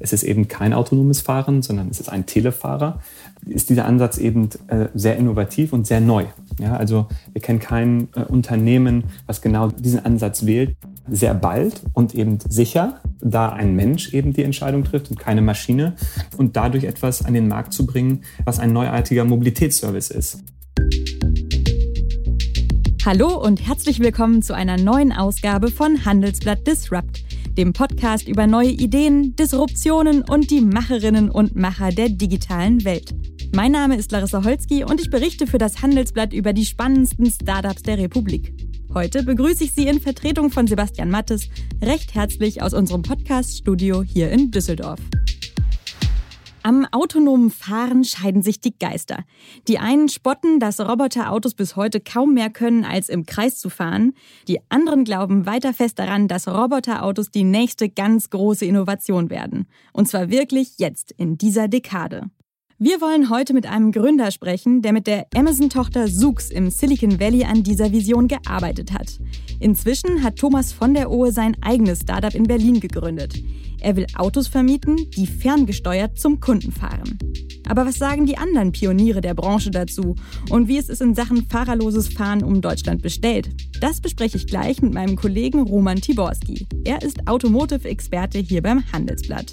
es ist eben kein autonomes Fahren, sondern es ist ein Telefahrer, ist dieser Ansatz eben äh, sehr innovativ und sehr neu. Ja, also wir kennen kein äh, Unternehmen, was genau diesen Ansatz wählt. Sehr bald und eben sicher, da ein Mensch eben die Entscheidung trifft und keine Maschine und dadurch etwas an den Markt zu bringen, was ein neuartiger Mobilitätsservice ist. Hallo und herzlich willkommen zu einer neuen Ausgabe von Handelsblatt Disrupt dem Podcast über neue Ideen, Disruptionen und die Macherinnen und Macher der digitalen Welt. Mein Name ist Larissa Holzki und ich berichte für das Handelsblatt über die spannendsten Startups der Republik. Heute begrüße ich Sie in Vertretung von Sebastian Mattes recht herzlich aus unserem Podcast-Studio hier in Düsseldorf. Am autonomen Fahren scheiden sich die Geister. Die einen spotten, dass Roboterautos bis heute kaum mehr können, als im Kreis zu fahren. Die anderen glauben weiter fest daran, dass Roboterautos die nächste ganz große Innovation werden. Und zwar wirklich jetzt, in dieser Dekade. Wir wollen heute mit einem Gründer sprechen, der mit der Amazon-Tochter Zoox im Silicon Valley an dieser Vision gearbeitet hat. Inzwischen hat Thomas von der Ohe sein eigenes Startup in Berlin gegründet. Er will Autos vermieten, die ferngesteuert zum Kunden fahren. Aber was sagen die anderen Pioniere der Branche dazu? Und wie ist es in Sachen fahrerloses Fahren um Deutschland bestellt? Das bespreche ich gleich mit meinem Kollegen Roman Tiborski. Er ist Automotive-Experte hier beim Handelsblatt.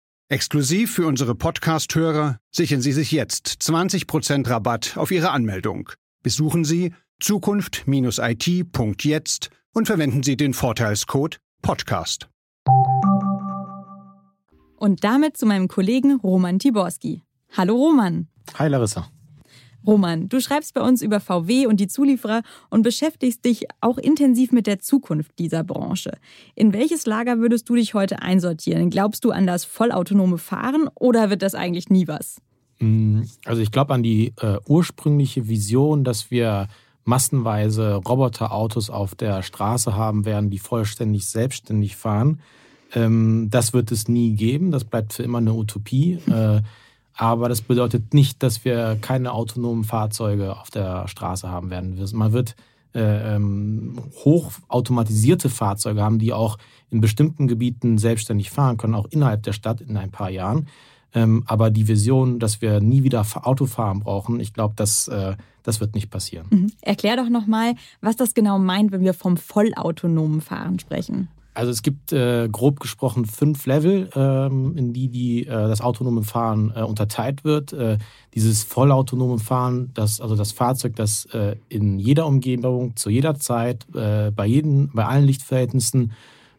Exklusiv für unsere Podcast-Hörer sichern Sie sich jetzt 20% Rabatt auf Ihre Anmeldung. Besuchen Sie zukunft-it.jetzt und verwenden Sie den Vorteilscode Podcast. Und damit zu meinem Kollegen Roman Tiborski. Hallo Roman. Hi Larissa. Roman, du schreibst bei uns über VW und die Zulieferer und beschäftigst dich auch intensiv mit der Zukunft dieser Branche. In welches Lager würdest du dich heute einsortieren? Glaubst du an das vollautonome Fahren oder wird das eigentlich nie was? Mm, also ich glaube an die äh, ursprüngliche Vision, dass wir massenweise Roboterautos auf der Straße haben werden, die vollständig selbstständig fahren. Ähm, das wird es nie geben. Das bleibt für immer eine Utopie. Äh, aber das bedeutet nicht, dass wir keine autonomen Fahrzeuge auf der Straße haben werden. Man wird äh, ähm, hochautomatisierte Fahrzeuge haben, die auch in bestimmten Gebieten selbstständig fahren können, auch innerhalb der Stadt in ein paar Jahren. Ähm, aber die Vision, dass wir nie wieder Autofahren brauchen, ich glaube, das, äh, das wird nicht passieren. Mhm. Erklär doch nochmal, was das genau meint, wenn wir vom vollautonomen Fahren sprechen. Also es gibt äh, grob gesprochen fünf Level, ähm, in die, die äh, das autonome Fahren äh, unterteilt wird. Äh, dieses vollautonome Fahren, das, also das Fahrzeug, das äh, in jeder Umgebung, zu jeder Zeit, äh, bei, jeden, bei allen Lichtverhältnissen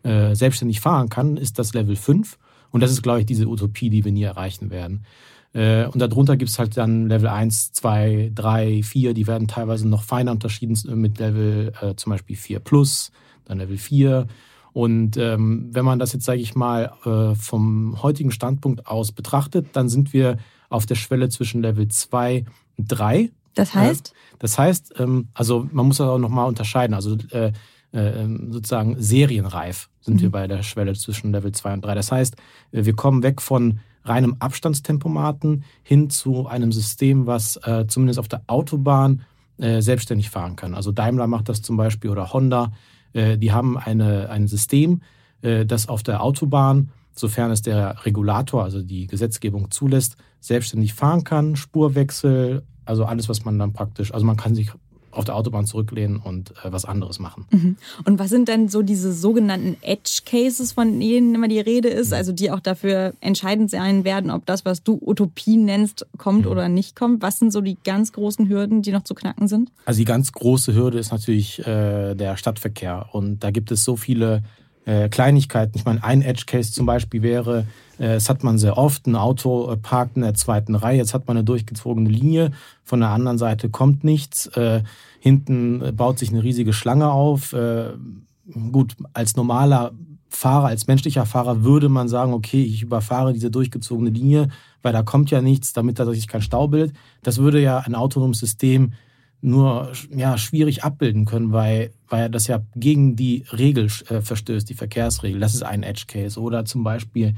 selbstständig fahren kann, ist das Level 5. Und das ist, glaube ich, diese Utopie, die wir nie erreichen werden. Und darunter gibt es halt dann Level 1, 2, 3, 4, die werden teilweise noch feiner unterschieden mit Level zum Beispiel 4 Plus, dann Level 4 und ähm, wenn man das jetzt, sage ich mal, äh, vom heutigen Standpunkt aus betrachtet, dann sind wir auf der Schwelle zwischen Level 2 und 3. Das heißt? Äh, das heißt, ähm, also man muss das auch nochmal unterscheiden. Also äh, äh, sozusagen serienreif sind mhm. wir bei der Schwelle zwischen Level 2 und 3. Das heißt, äh, wir kommen weg von reinem Abstandstempomaten hin zu einem System, was äh, zumindest auf der Autobahn selbstständig fahren kann. Also Daimler macht das zum Beispiel oder Honda. Äh, die haben eine, ein System, äh, das auf der Autobahn, sofern es der Regulator, also die Gesetzgebung zulässt, selbstständig fahren kann, Spurwechsel, also alles, was man dann praktisch, also man kann sich auf der Autobahn zurücklehnen und äh, was anderes machen. Mhm. Und was sind denn so diese sogenannten Edge Cases, von denen immer die Rede ist, mhm. also die auch dafür entscheidend sein werden, ob das, was du Utopie nennst, kommt mhm. oder nicht kommt? Was sind so die ganz großen Hürden, die noch zu knacken sind? Also die ganz große Hürde ist natürlich äh, der Stadtverkehr und da gibt es so viele äh, Kleinigkeiten. Ich meine, ein Edge Case zum Beispiel wäre, das hat man sehr oft, ein Auto äh, parkt in der zweiten Reihe, jetzt hat man eine durchgezogene Linie, von der anderen Seite kommt nichts, äh, hinten baut sich eine riesige Schlange auf. Äh, gut, als normaler Fahrer, als menschlicher Fahrer würde man sagen, okay, ich überfahre diese durchgezogene Linie, weil da kommt ja nichts, damit da sich kein Stau bildet. Das würde ja ein autonomes System nur ja, schwierig abbilden können, weil, weil das ja gegen die Regel äh, verstößt, die Verkehrsregel. Das ist ein Edge Case. Oder zum Beispiel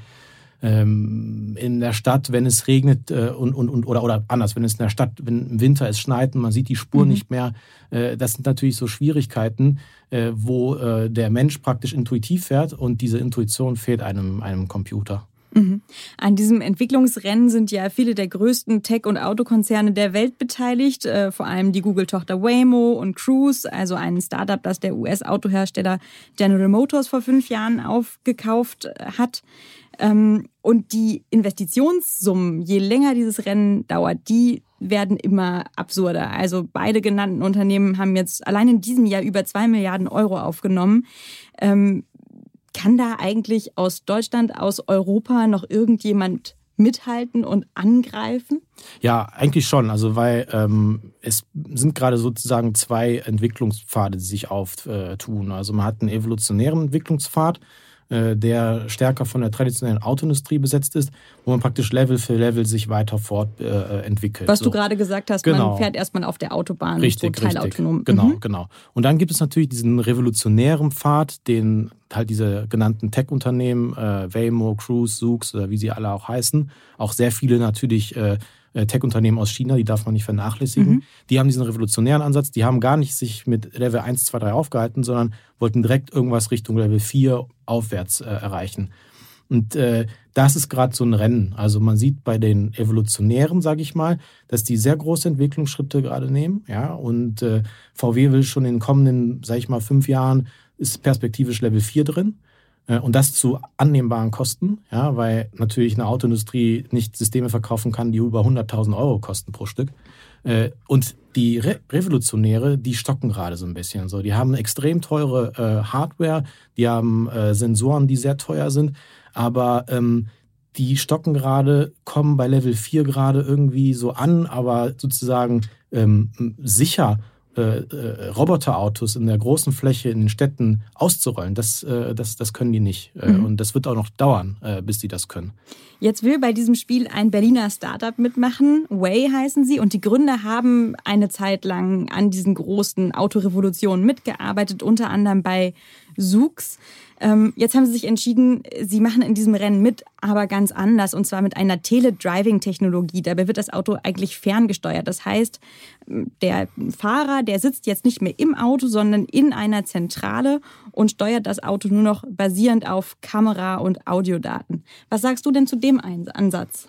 ähm, in der Stadt, wenn es regnet äh, und, und, und oder, oder anders, wenn es in der Stadt, wenn im Winter es schneit und man sieht die Spur mhm. nicht mehr, äh, das sind natürlich so Schwierigkeiten, äh, wo der Mensch praktisch intuitiv fährt und diese Intuition fehlt einem, einem Computer. Mhm. An diesem Entwicklungsrennen sind ja viele der größten Tech- und Autokonzerne der Welt beteiligt, äh, vor allem die Google-Tochter Waymo und Cruise, also ein Startup, das der US-Autohersteller General Motors vor fünf Jahren aufgekauft hat. Ähm, und die Investitionssummen, je länger dieses Rennen dauert, die werden immer absurder. Also beide genannten Unternehmen haben jetzt allein in diesem Jahr über zwei Milliarden Euro aufgenommen. Ähm, kann da eigentlich aus Deutschland, aus Europa noch irgendjemand mithalten und angreifen? Ja, eigentlich schon. Also weil ähm, es sind gerade sozusagen zwei Entwicklungspfade, die sich auftun. Also man hat einen evolutionären Entwicklungspfad, der stärker von der traditionellen Autoindustrie besetzt ist, wo man praktisch Level für Level sich weiter fortentwickelt. Äh, Was so. du gerade gesagt hast, genau. man fährt erstmal auf der Autobahn richtig, so teilautonom. Richtig. Genau, mhm. genau. Und dann gibt es natürlich diesen revolutionären Pfad, den halt diese genannten Tech-Unternehmen, äh, Waymo, Cruise, Zoox oder wie sie alle auch heißen, auch sehr viele natürlich äh, äh, Tech-Unternehmen aus China, die darf man nicht vernachlässigen. Mhm. Die haben diesen revolutionären Ansatz, die haben gar nicht sich mit Level 1, 2, 3 aufgehalten, sondern wollten direkt irgendwas Richtung Level 4 aufwärts äh, erreichen. Und äh, das ist gerade so ein Rennen. Also man sieht bei den Evolutionären, sage ich mal, dass die sehr große Entwicklungsschritte gerade nehmen. Ja, und äh, VW will schon in den kommenden, sage ich mal, fünf Jahren ist perspektivisch Level 4 drin. Äh, und das zu annehmbaren Kosten, ja, weil natürlich eine Autoindustrie nicht Systeme verkaufen kann, die über 100.000 Euro kosten pro Stück. Äh, und die Re Revolutionäre, die stocken gerade so ein bisschen. So, die haben extrem teure äh, Hardware, die haben äh, Sensoren, die sehr teuer sind, aber ähm, die stocken gerade, kommen bei Level 4 gerade irgendwie so an, aber sozusagen ähm, sicher äh, äh, Roboterautos in der großen Fläche in den Städten auszurollen, das, äh, das, das können die nicht. Äh, mhm. Und das wird auch noch dauern, äh, bis die das können. Jetzt will bei diesem Spiel ein Berliner Startup mitmachen. Way heißen sie. Und die Gründer haben eine Zeit lang an diesen großen Autorevolutionen mitgearbeitet, unter anderem bei Zoox. Ähm, jetzt haben sie sich entschieden, sie machen in diesem Rennen mit, aber ganz anders und zwar mit einer Tele-Driving-Technologie. Dabei wird das Auto eigentlich ferngesteuert. Das heißt, der Fahrer, der sitzt jetzt nicht mehr im Auto, sondern in einer Zentrale und steuert das Auto nur noch basierend auf Kamera- und Audiodaten. Was sagst du denn zu dem Ansatz?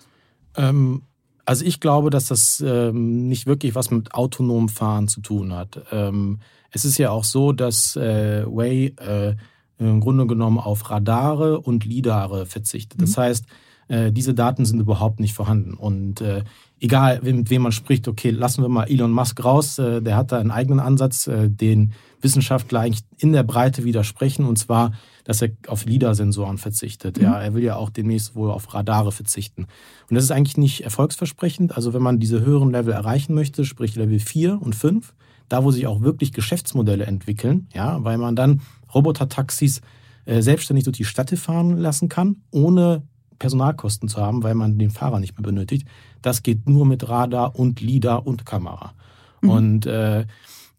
Ähm also ich glaube, dass das ähm, nicht wirklich was mit autonomem Fahren zu tun hat. Ähm, es ist ja auch so, dass äh, Way äh, im Grunde genommen auf Radare und Lidare verzichtet. Das mhm. heißt, äh, diese Daten sind überhaupt nicht vorhanden. Und äh, egal, mit wem man spricht, okay, lassen wir mal Elon Musk raus, äh, der hat da einen eigenen Ansatz, äh, den Wissenschaftler eigentlich in der Breite widersprechen, und zwar, dass er auf LIDAR-Sensoren verzichtet. Mhm. Ja, er will ja auch demnächst wohl auf Radare verzichten. Und das ist eigentlich nicht erfolgsversprechend. Also wenn man diese höheren Level erreichen möchte, sprich Level 4 und 5, da wo sich auch wirklich Geschäftsmodelle entwickeln, ja, weil man dann Robotertaxis äh, selbstständig durch die Städte fahren lassen kann, ohne Personalkosten zu haben, weil man den Fahrer nicht mehr benötigt. Das geht nur mit Radar und LIDAR und Kamera. Mhm. Und äh,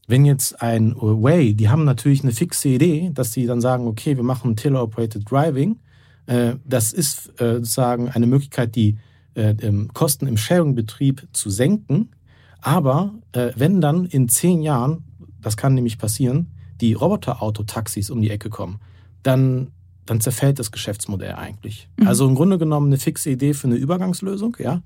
wenn jetzt ein Way, die haben natürlich eine fixe Idee, dass sie dann sagen, okay, wir machen Teleoperated Driving. Äh, das ist äh, sozusagen eine Möglichkeit, die äh, Kosten im Sharing-Betrieb zu senken. Aber wenn dann in zehn Jahren, das kann nämlich passieren, die Roboterauto-Taxis um die Ecke kommen, dann, dann zerfällt das Geschäftsmodell eigentlich. Mhm. Also im Grunde genommen eine fixe Idee für eine Übergangslösung, ja.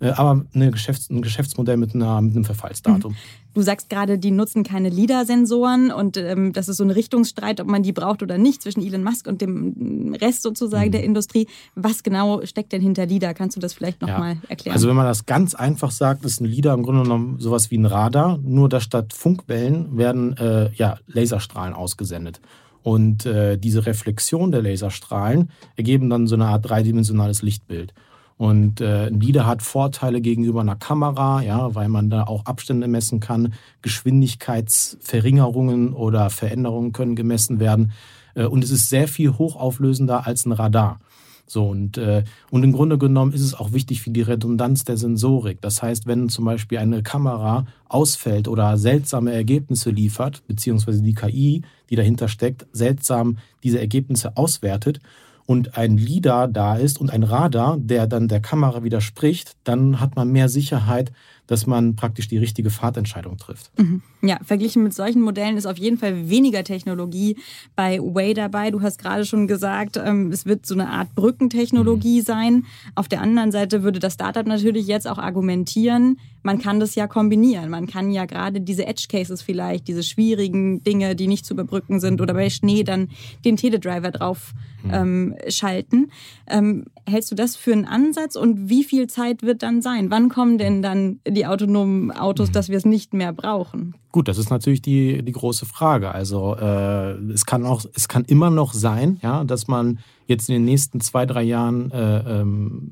Äh, aber eine Geschäfts-, ein Geschäftsmodell mit, einer, mit einem Verfallsdatum. Mhm. Du sagst gerade, die nutzen keine LIDAR-Sensoren und ähm, das ist so ein Richtungsstreit, ob man die braucht oder nicht zwischen Elon Musk und dem Rest sozusagen mhm. der Industrie. Was genau steckt denn hinter LIDAR? Kannst du das vielleicht nochmal ja. erklären? Also wenn man das ganz einfach sagt, ist ein LIDAR im Grunde genommen sowas wie ein Radar, nur dass statt Funkwellen werden äh, ja, Laserstrahlen ausgesendet. Und äh, diese Reflexion der Laserstrahlen ergeben dann so eine Art dreidimensionales Lichtbild. Und äh, ein LIDAR hat Vorteile gegenüber einer Kamera, ja, weil man da auch Abstände messen kann. Geschwindigkeitsverringerungen oder Veränderungen können gemessen werden. Äh, und es ist sehr viel hochauflösender als ein Radar. So, und, äh, und im Grunde genommen ist es auch wichtig für die Redundanz der Sensorik. Das heißt, wenn zum Beispiel eine Kamera ausfällt oder seltsame Ergebnisse liefert, beziehungsweise die KI, die dahinter steckt, seltsam diese Ergebnisse auswertet und ein LIDAR da ist und ein Radar, der dann der Kamera widerspricht, dann hat man mehr Sicherheit, dass man praktisch die richtige Fahrtentscheidung trifft. Mhm. Ja, verglichen mit solchen Modellen ist auf jeden Fall weniger Technologie bei Way dabei. Du hast gerade schon gesagt, ähm, es wird so eine Art Brückentechnologie mhm. sein. Auf der anderen Seite würde das Startup natürlich jetzt auch argumentieren, man kann das ja kombinieren. Man kann ja gerade diese Edge Cases vielleicht, diese schwierigen Dinge, die nicht zu überbrücken sind oder bei Schnee dann den Teledriver drauf mhm. ähm, schalten. Ähm, hältst du das für einen Ansatz und wie viel Zeit wird dann sein? Wann kommen denn dann die autonomen Autos, dass wir es nicht mehr brauchen? Gut, das ist natürlich die, die große Frage. Also äh, es kann auch, es kann immer noch sein, ja, dass man jetzt in den nächsten zwei, drei Jahren äh, ähm,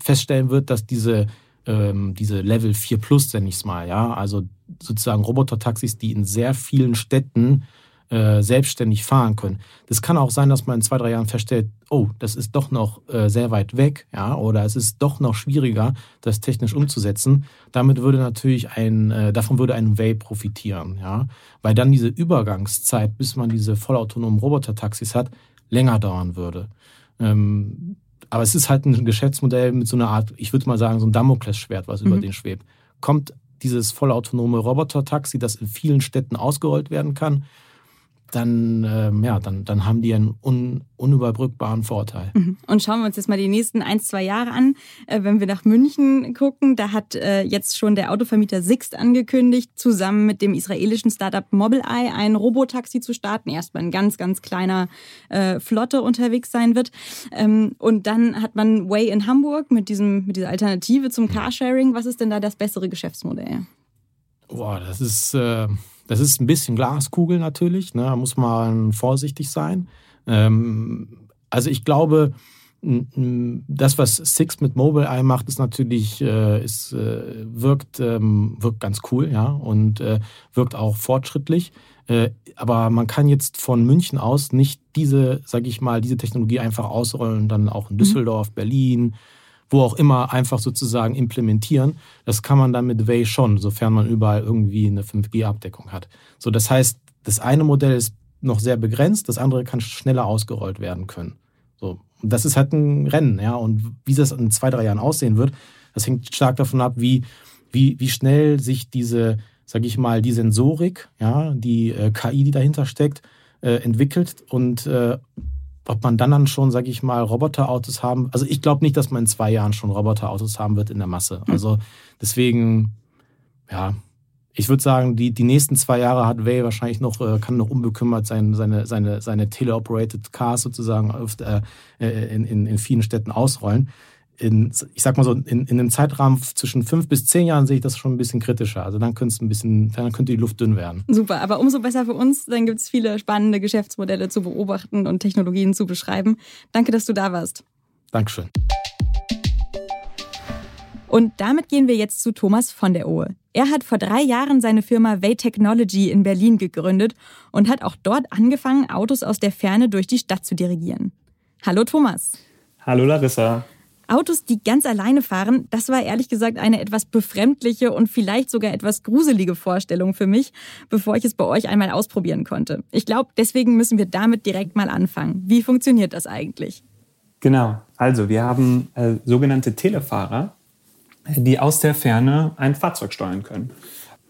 feststellen wird, dass diese ähm, diese Level 4 Plus, nenne ich es mal, ja, also sozusagen Robotertaxis, die in sehr vielen Städten äh, selbstständig fahren können. Das kann auch sein, dass man in zwei, drei Jahren feststellt, oh, das ist doch noch äh, sehr weit weg, ja, oder es ist doch noch schwieriger, das technisch umzusetzen. Damit würde natürlich ein, äh, davon würde ein Way profitieren, ja, weil dann diese Übergangszeit, bis man diese vollautonomen Robotertaxis hat, länger dauern würde. Ähm, aber es ist halt ein Geschäftsmodell mit so einer Art, ich würde mal sagen, so ein Damoklesschwert, was mhm. über den schwebt. Kommt dieses vollautonome Roboter-Taxi, das in vielen Städten ausgerollt werden kann, dann, ähm, ja, dann, dann haben die einen un, unüberbrückbaren Vorteil. Mhm. Und schauen wir uns jetzt mal die nächsten ein, zwei Jahre an. Äh, wenn wir nach München gucken, da hat äh, jetzt schon der Autovermieter Sixt angekündigt, zusammen mit dem israelischen Startup Mobileye ein Robotaxi zu starten. Erstmal ein ganz, ganz kleiner äh, Flotte unterwegs sein wird. Ähm, und dann hat man Way in Hamburg mit, diesem, mit dieser Alternative zum Carsharing. Was ist denn da das bessere Geschäftsmodell? Boah, das ist... Das ist ein bisschen Glaskugel natürlich, ne? da muss man vorsichtig sein. Ähm, also ich glaube, das, was Six mit Mobileye macht, ist natürlich, äh, ist, äh, wirkt, ähm, wirkt ganz cool, ja, und äh, wirkt auch fortschrittlich. Äh, aber man kann jetzt von München aus nicht diese, sag ich mal, diese Technologie einfach ausrollen, dann auch in mhm. Düsseldorf, mhm. Berlin, wo auch immer einfach sozusagen implementieren. Das kann man dann mit Way schon, sofern man überall irgendwie eine 5G-Abdeckung hat. So, das heißt, das eine Modell ist noch sehr begrenzt, das andere kann schneller ausgerollt werden können. So, das ist halt ein Rennen, ja. Und wie das in zwei, drei Jahren aussehen wird, das hängt stark davon ab, wie, wie, wie schnell sich diese, sag ich mal, die Sensorik, ja, die äh, KI, die dahinter steckt, äh, entwickelt und äh, ob man dann dann schon, sage ich mal, Roboterautos haben. Also ich glaube nicht, dass man in zwei Jahren schon Roboterautos haben wird in der Masse. Hm. Also deswegen, ja, ich würde sagen, die, die nächsten zwei Jahre hat Way wahrscheinlich noch, äh, kann noch unbekümmert sein, seine, seine, seine Teleoperated Cars sozusagen auf, äh, in, in, in vielen Städten ausrollen in, ich sag mal so, in, in einem Zeitrahmen zwischen fünf bis zehn Jahren sehe ich das schon ein bisschen kritischer. Also dann könnte es ein bisschen, dann könnte die Luft dünn werden. Super, aber umso besser für uns. Dann gibt es viele spannende Geschäftsmodelle zu beobachten und Technologien zu beschreiben. Danke, dass du da warst. Dankeschön. Und damit gehen wir jetzt zu Thomas von der Ohe. Er hat vor drei Jahren seine Firma Way Technology in Berlin gegründet und hat auch dort angefangen, Autos aus der Ferne durch die Stadt zu dirigieren. Hallo Thomas. Hallo Larissa. Autos, die ganz alleine fahren, das war ehrlich gesagt eine etwas befremdliche und vielleicht sogar etwas gruselige Vorstellung für mich, bevor ich es bei euch einmal ausprobieren konnte. Ich glaube, deswegen müssen wir damit direkt mal anfangen. Wie funktioniert das eigentlich? Genau, also wir haben äh, sogenannte Telefahrer, die aus der Ferne ein Fahrzeug steuern können.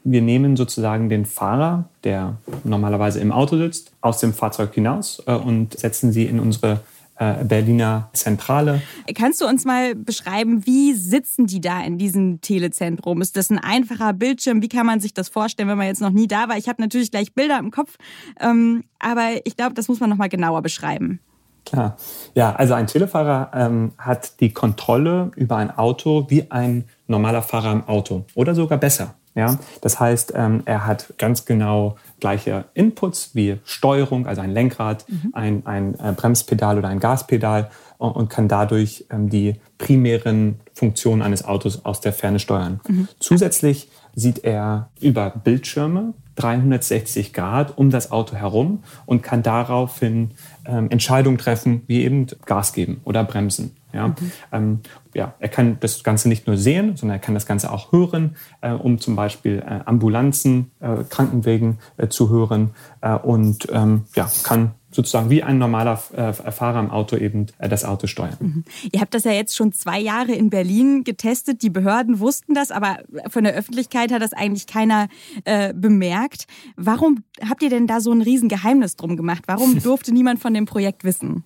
Wir nehmen sozusagen den Fahrer, der normalerweise im Auto sitzt, aus dem Fahrzeug hinaus äh, und setzen sie in unsere Berliner Zentrale. Kannst du uns mal beschreiben, wie sitzen die da in diesem Telezentrum? Ist das ein einfacher Bildschirm? Wie kann man sich das vorstellen, wenn man jetzt noch nie da war? Ich habe natürlich gleich Bilder im Kopf, ähm, aber ich glaube, das muss man noch mal genauer beschreiben. Klar. Ja, also ein Telefahrer ähm, hat die Kontrolle über ein Auto wie ein normaler Fahrer im Auto oder sogar besser. Ja? Das heißt, ähm, er hat ganz genau gleiche Inputs wie Steuerung, also ein Lenkrad, mhm. ein, ein äh, Bremspedal oder ein Gaspedal und, und kann dadurch ähm, die primären Funktionen eines Autos aus der Ferne steuern. Mhm. Zusätzlich sieht er über Bildschirme 360 Grad um das Auto herum und kann daraufhin ähm, Entscheidungen treffen, wie eben Gas geben oder bremsen. Ja? Mhm. Ähm, ja, er kann das Ganze nicht nur sehen, sondern er kann das Ganze auch hören, äh, um zum Beispiel äh, Ambulanzen, äh, Krankenwegen äh, zu hören äh, und ähm, ja, kann sozusagen wie ein normaler äh, Fahrer im Auto eben äh, das Auto steuern. Mhm. Ihr habt das ja jetzt schon zwei Jahre in Berlin getestet. Die Behörden wussten das, aber von der Öffentlichkeit hat das eigentlich keiner äh, bemerkt. Warum habt ihr denn da so ein Riesengeheimnis drum gemacht? Warum durfte niemand von dem Projekt wissen?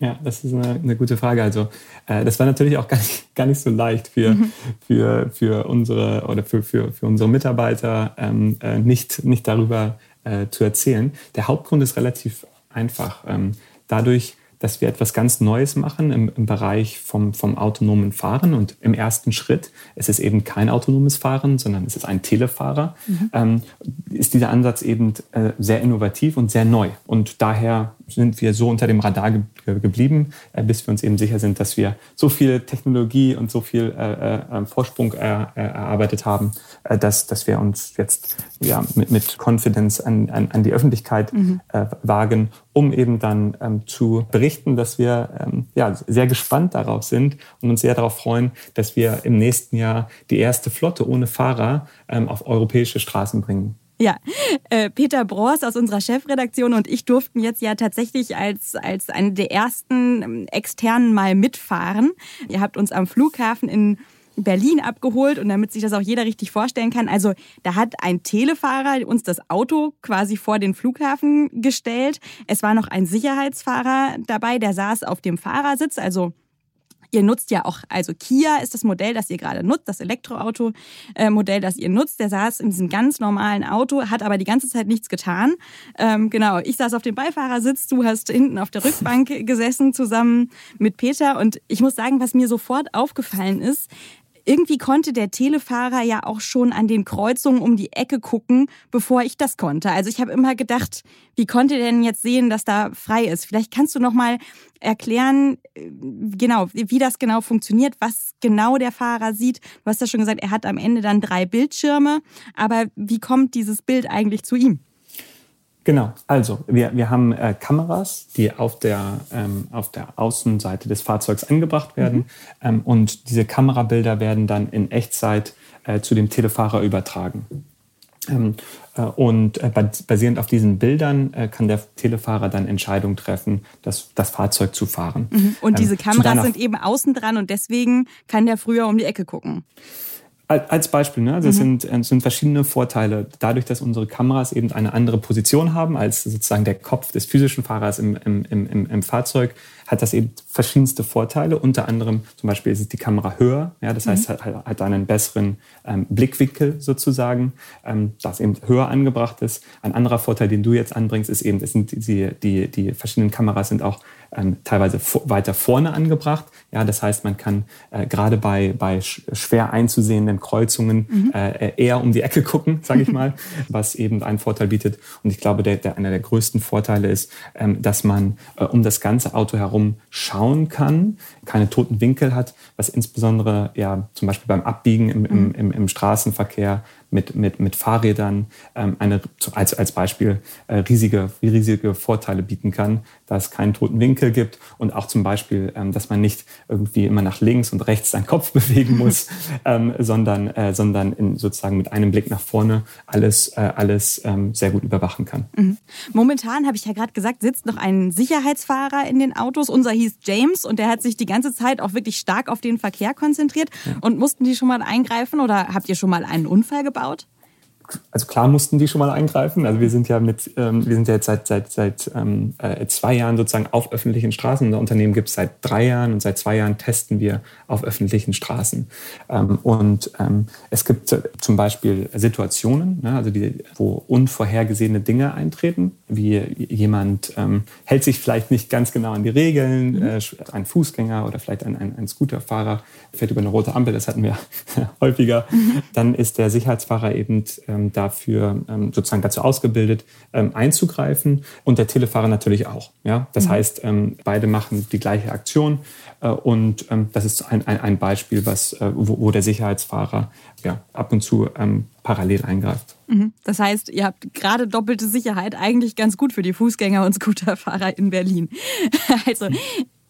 Ja, das ist eine, eine gute Frage. Also äh, das war natürlich auch gar nicht, gar nicht so leicht für, mhm. für, für unsere oder für, für, für unsere Mitarbeiter ähm, äh, nicht, nicht darüber äh, zu erzählen. Der Hauptgrund ist relativ einfach. Ähm, dadurch, dass wir etwas ganz Neues machen im, im Bereich vom, vom autonomen Fahren. Und im ersten Schritt, es ist eben kein autonomes Fahren, sondern es ist ein Telefahrer, mhm. ähm, ist dieser Ansatz eben äh, sehr innovativ und sehr neu. Und daher sind wir so unter dem Radar ge geblieben, äh, bis wir uns eben sicher sind, dass wir so viel Technologie und so viel äh, äh, Vorsprung erarbeitet haben, äh, dass, dass wir uns jetzt ja, mit, mit Confidence an, an, an die Öffentlichkeit mhm. Äh, wagen, um eben dann ähm, zu berichten, dass wir ähm, ja, sehr gespannt darauf sind und uns sehr darauf freuen, dass wir im nächsten Jahr die erste Flotte ohne Fahrer ähm, auf europäische Straßen bringen. Ja, äh, Peter Broers aus unserer Chefredaktion und ich durften jetzt ja tatsächlich als, als eine der ersten ähm, externen mal mitfahren. Ihr habt uns am Flughafen in Berlin abgeholt und damit sich das auch jeder richtig vorstellen kann. Also da hat ein Telefahrer uns das Auto quasi vor den Flughafen gestellt. Es war noch ein Sicherheitsfahrer dabei, der saß auf dem Fahrersitz, also Ihr nutzt ja auch, also Kia ist das Modell, das ihr gerade nutzt, das Elektroauto-Modell, das ihr nutzt. Der saß in diesem ganz normalen Auto, hat aber die ganze Zeit nichts getan. Ähm, genau, ich saß auf dem Beifahrersitz, du hast hinten auf der Rückbank gesessen zusammen mit Peter. Und ich muss sagen, was mir sofort aufgefallen ist, irgendwie konnte der Telefahrer ja auch schon an den Kreuzungen um die Ecke gucken, bevor ich das konnte. Also ich habe immer gedacht, wie konnte der denn jetzt sehen, dass da frei ist? Vielleicht kannst du noch mal erklären, äh, genau, wie das genau funktioniert, was genau der Fahrer sieht. Du hast ja schon gesagt, er hat am Ende dann drei Bildschirme, aber wie kommt dieses Bild eigentlich zu ihm? Genau, also wir, wir haben äh, Kameras, die auf der, ähm, auf der Außenseite des Fahrzeugs angebracht werden mhm. ähm, und diese Kamerabilder werden dann in Echtzeit äh, zu dem Telefahrer übertragen. Ähm, äh, und äh, basierend auf diesen Bildern äh, kann der Telefahrer dann Entscheidungen treffen, das, das Fahrzeug zu fahren. Mhm. Und diese ähm, Kameras sind eben außen dran und deswegen kann der früher um die Ecke gucken. Als Beispiel, ne? Also mhm. es, sind, es sind verschiedene Vorteile. Dadurch, dass unsere Kameras eben eine andere Position haben als sozusagen der Kopf des physischen Fahrers im, im, im, im Fahrzeug, hat das eben verschiedenste Vorteile. Unter anderem zum Beispiel ist die Kamera höher, ja, das heißt, mhm. hat, hat einen besseren ähm, Blickwinkel sozusagen, ähm, das eben höher angebracht ist. Ein anderer Vorteil, den du jetzt anbringst, ist eben, es sind die, die, die verschiedenen Kameras sind auch ähm, teilweise weiter vorne angebracht. Ja, das heißt, man kann äh, gerade bei, bei schwer einzusehenden Kreuzungen mhm. äh, eher um die Ecke gucken, sage ich mal, was eben einen Vorteil bietet. Und ich glaube, der, der, einer der größten Vorteile ist, ähm, dass man äh, um das ganze Auto herum schauen kann, keine toten Winkel hat, was insbesondere ja zum Beispiel beim Abbiegen im, im, mhm. im, im Straßenverkehr mit, mit, mit Fahrrädern ähm, eine, als, als Beispiel äh, riesige, riesige Vorteile bieten kann, dass es keinen toten Winkel gibt und auch zum Beispiel, ähm, dass man nicht irgendwie immer nach links und rechts seinen Kopf bewegen muss, ähm, sondern, äh, sondern in, sozusagen mit einem Blick nach vorne alles, äh, alles ähm, sehr gut überwachen kann. Mhm. Momentan, habe ich ja gerade gesagt, sitzt noch ein Sicherheitsfahrer in den Autos. Unser hieß James und der hat sich die ganze Zeit auch wirklich stark auf den Verkehr konzentriert. Ja. Und mussten die schon mal eingreifen oder habt ihr schon mal einen Unfall gebaut? Gebaut? Also klar mussten die schon mal eingreifen. Also wir sind ja mit, ähm, wir sind ja jetzt seit seit seit ähm, äh, zwei Jahren sozusagen auf öffentlichen Straßen. Unser Unternehmen gibt es seit drei Jahren und seit zwei Jahren testen wir auf öffentlichen Straßen. Ähm, und ähm, es gibt zum Beispiel Situationen, ne, also die, wo unvorhergesehene Dinge eintreten, wie jemand ähm, hält sich vielleicht nicht ganz genau an die Regeln, mhm. äh, ein Fußgänger oder vielleicht ein, ein, ein Scooterfahrer fährt über eine rote Ampel. Das hatten wir häufiger. Mhm. Dann ist der Sicherheitsfahrer eben äh, ähm, dafür ähm, sozusagen dazu ausgebildet, ähm, einzugreifen und der Telefahrer natürlich auch. Ja? Das mhm. heißt, ähm, beide machen die gleiche Aktion äh, und ähm, das ist ein, ein, ein Beispiel, was, äh, wo, wo, der Sicherheitsfahrer ja, ab und zu ähm, parallel eingreift. Mhm. Das heißt, ihr habt gerade doppelte Sicherheit, eigentlich ganz gut für die Fußgänger und Scooterfahrer in Berlin. also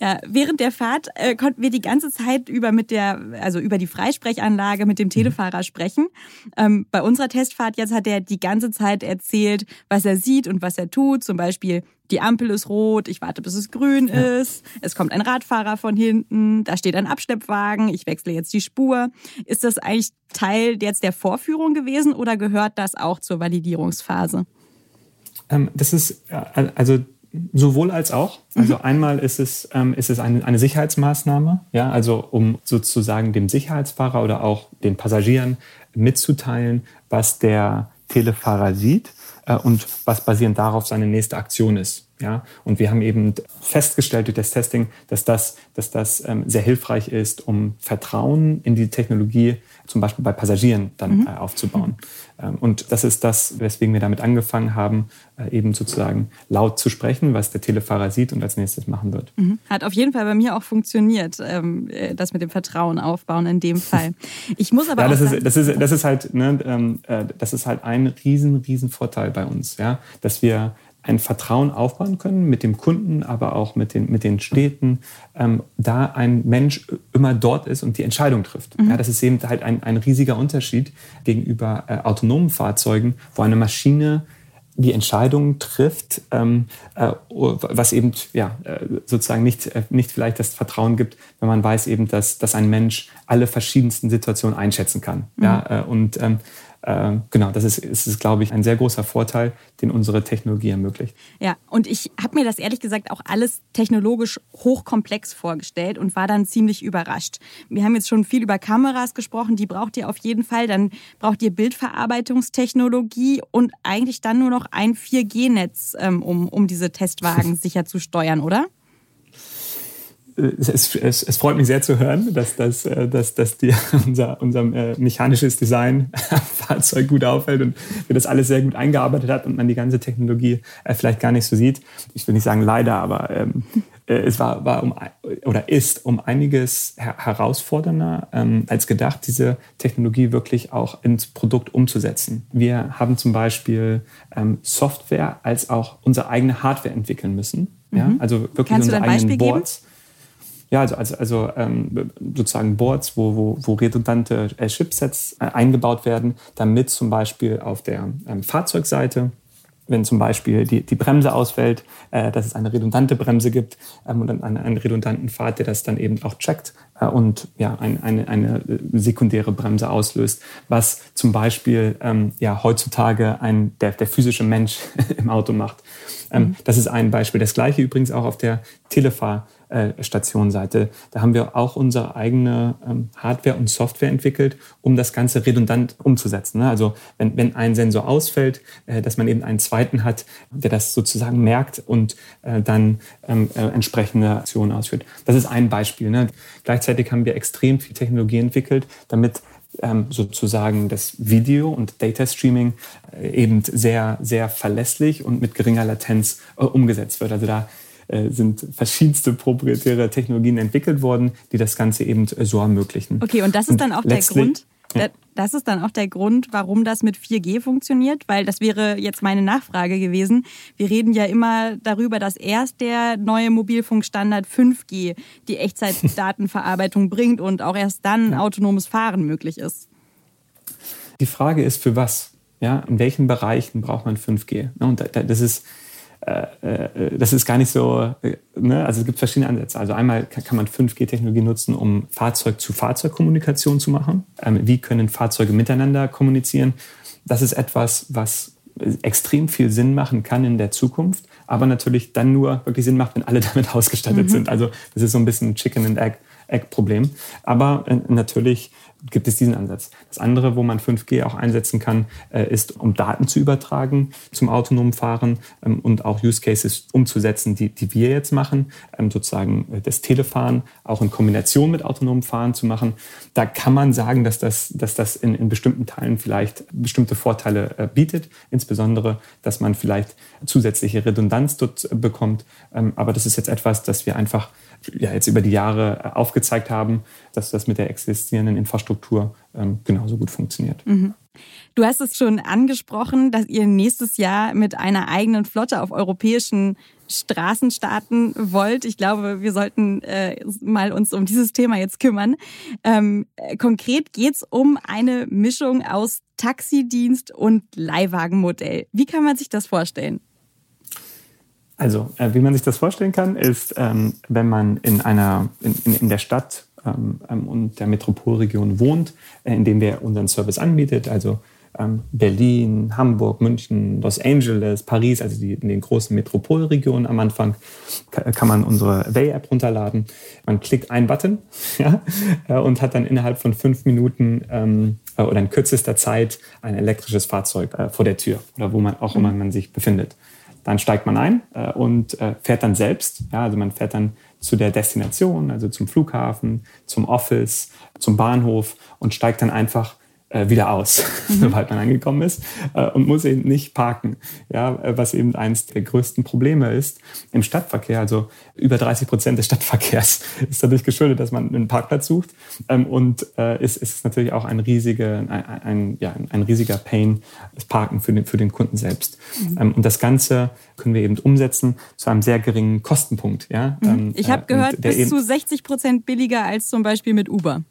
ja, während der Fahrt äh, konnten wir die ganze Zeit über mit der, also über die Freisprechanlage mit dem Telefahrer sprechen. Ähm, bei unserer Testfahrt jetzt hat er die ganze Zeit erzählt, was er sieht und was er tut. Zum Beispiel, die Ampel ist rot, ich warte, bis es grün ja. ist. Es kommt ein Radfahrer von hinten, da steht ein Abschleppwagen, ich wechsle jetzt die Spur. Ist das eigentlich Teil jetzt der Vorführung gewesen oder gehört das auch zur Validierungsphase? Ähm, das ist, äh, also Sowohl als auch. Also mhm. einmal ist es, ähm, ist es eine, eine Sicherheitsmaßnahme, ja, also um sozusagen dem Sicherheitsfahrer oder auch den Passagieren mitzuteilen, was der Telefahrer sieht äh, und was basierend darauf seine nächste Aktion ist. Ja, und wir haben eben festgestellt durch das Testing, dass das, dass das ähm, sehr hilfreich ist, um Vertrauen in die Technologie zum Beispiel bei Passagieren dann mhm. äh, aufzubauen. Ähm, und das ist das, weswegen wir damit angefangen haben, äh, eben sozusagen laut zu sprechen, was der Telefahrer sieht und als nächstes machen wird. Mhm. Hat auf jeden Fall bei mir auch funktioniert, ähm, äh, das mit dem Vertrauen aufbauen in dem Fall. Ich muss aber ja, das auch ist, das ist das ist halt ne, ähm, äh, das ist halt ein riesen riesen Vorteil bei uns, ja, dass wir ein Vertrauen aufbauen können mit dem Kunden, aber auch mit den, mit den Städten, ähm, da ein Mensch immer dort ist und die Entscheidung trifft. Mhm. Ja, das ist eben halt ein, ein riesiger Unterschied gegenüber äh, autonomen Fahrzeugen, wo eine Maschine die Entscheidung trifft, ähm, äh, was eben ja, äh, sozusagen nicht, äh, nicht vielleicht das Vertrauen gibt, wenn man weiß eben, dass, dass ein Mensch alle verschiedensten Situationen einschätzen kann. Mhm. Ja, äh, und ähm, äh, genau, das ist, ist, ist, glaube ich, ein sehr großer Vorteil, den unsere Technologie ermöglicht. Ja, und ich habe mir das ehrlich gesagt auch alles technologisch hochkomplex vorgestellt und war dann ziemlich überrascht. Wir haben jetzt schon viel über Kameras gesprochen, die braucht ihr auf jeden Fall. Dann braucht ihr Bildverarbeitungstechnologie und eigentlich dann nur noch ein 4G-Netz, ähm, um, um diese Testwagen sicher zu steuern, oder? Es, es, es, freut mich sehr zu hören, dass, dass, äh, dass, dass dir unser, unser äh, mechanisches Design Fahrzeug gut auffällt und wir das alles sehr gut eingearbeitet hat und man die ganze Technologie äh, vielleicht gar nicht so sieht. Ich will nicht sagen leider, aber ähm, es war, war um, oder ist um einiges herausfordernder ähm, als gedacht, diese Technologie wirklich auch ins Produkt umzusetzen. Wir haben zum Beispiel ähm, Software als auch unsere eigene Hardware entwickeln müssen. Mhm. Ja? Also wirklich Kannst unsere eigenen Boards. Geben? Ja, also, also, also ähm, sozusagen Boards, wo, wo, wo redundante äh, Chipsets äh, eingebaut werden, damit zum Beispiel auf der ähm, Fahrzeugseite wenn zum Beispiel die, die Bremse ausfällt, äh, dass es eine redundante Bremse gibt ähm, und einen, einen redundanten Pfad, der das dann eben auch checkt äh, und ja, ein, eine, eine sekundäre Bremse auslöst, was zum Beispiel ähm, ja, heutzutage ein, der, der physische Mensch im Auto macht. Ähm, mhm. Das ist ein Beispiel. Das gleiche übrigens auch auf der Telefahr äh, Stationseite. Da haben wir auch unsere eigene ähm, Hardware und Software entwickelt, um das Ganze redundant umzusetzen. Ne? Also wenn, wenn ein Sensor ausfällt, äh, dass man eben einen zweiten hat, der das sozusagen merkt und äh, dann ähm, entsprechende Aktionen ausführt. Das ist ein Beispiel. Ne? Gleichzeitig haben wir extrem viel Technologie entwickelt, damit ähm, sozusagen das Video und Data Streaming eben sehr, sehr verlässlich und mit geringer Latenz umgesetzt wird. Also da äh, sind verschiedenste proprietäre Technologien entwickelt worden, die das Ganze eben äh, so ermöglichen. Okay, und das ist dann auch der Grund, ja. Das ist dann auch der Grund, warum das mit 4G funktioniert, weil das wäre jetzt meine Nachfrage gewesen. Wir reden ja immer darüber, dass erst der neue Mobilfunkstandard 5G die Echtzeitdatenverarbeitung bringt und auch erst dann autonomes Fahren möglich ist. Die Frage ist, für was? Ja, in welchen Bereichen braucht man 5G? Und das ist äh, äh, das ist gar nicht so, äh, ne? also es gibt verschiedene Ansätze. Also einmal kann man 5G-Technologie nutzen, um Fahrzeug-zu-Fahrzeug-Kommunikation zu machen. Ähm, wie können Fahrzeuge miteinander kommunizieren? Das ist etwas, was extrem viel Sinn machen kann in der Zukunft, aber natürlich dann nur wirklich Sinn macht, wenn alle damit ausgestattet mhm. sind. Also das ist so ein bisschen Chicken and Egg Eckproblem. Aber äh, natürlich gibt es diesen Ansatz. Das andere, wo man 5G auch einsetzen kann, äh, ist, um Daten zu übertragen zum autonomen Fahren ähm, und auch Use Cases umzusetzen, die, die wir jetzt machen, ähm, sozusagen äh, das Telefahren auch in Kombination mit autonomem Fahren zu machen. Da kann man sagen, dass das, dass das in, in bestimmten Teilen vielleicht bestimmte Vorteile äh, bietet, insbesondere, dass man vielleicht zusätzliche Redundanz dort bekommt. Ähm, aber das ist jetzt etwas, das wir einfach ja, jetzt über die Jahre äh, aufgezeigt haben, dass das mit der existierenden Infrastruktur ähm, genauso gut funktioniert. Mhm. Du hast es schon angesprochen, dass ihr nächstes Jahr mit einer eigenen Flotte auf europäischen Straßen starten wollt. Ich glaube, wir sollten äh, mal uns um dieses Thema jetzt kümmern. Ähm, äh, konkret geht es um eine Mischung aus Taxidienst und Leihwagenmodell. Wie kann man sich das vorstellen? Also, äh, wie man sich das vorstellen kann, ist, ähm, wenn man in einer, in, in, in der Stadt ähm, ähm, und der Metropolregion wohnt, äh, in dem wir unseren Service anbietet, also ähm, Berlin, Hamburg, München, Los Angeles, Paris, also die, in den großen Metropolregionen am Anfang, kann man unsere Way-App runterladen. Man klickt einen Button ja, äh, und hat dann innerhalb von fünf Minuten ähm, äh, oder in kürzester Zeit ein elektrisches Fahrzeug äh, vor der Tür oder wo man auch immer man sich befindet. Dann steigt man ein äh, und äh, fährt dann selbst. Ja, also man fährt dann zu der Destination, also zum Flughafen, zum Office, zum Bahnhof und steigt dann einfach wieder aus, mhm. sobald man angekommen ist äh, und muss eben nicht parken. Ja, äh, was eben eines der größten Probleme ist im Stadtverkehr. Also über 30 Prozent des Stadtverkehrs ist dadurch geschuldet, dass man einen Parkplatz sucht ähm, und äh, ist, ist natürlich auch ein, riesige, ein, ein, ja, ein riesiger Pain, das Parken für den, für den Kunden selbst. Mhm. Ähm, und das Ganze können wir eben umsetzen zu einem sehr geringen Kostenpunkt. Ja? Mhm. Ähm, ich habe äh, gehört, bis zu 60 Prozent billiger als zum Beispiel mit Uber.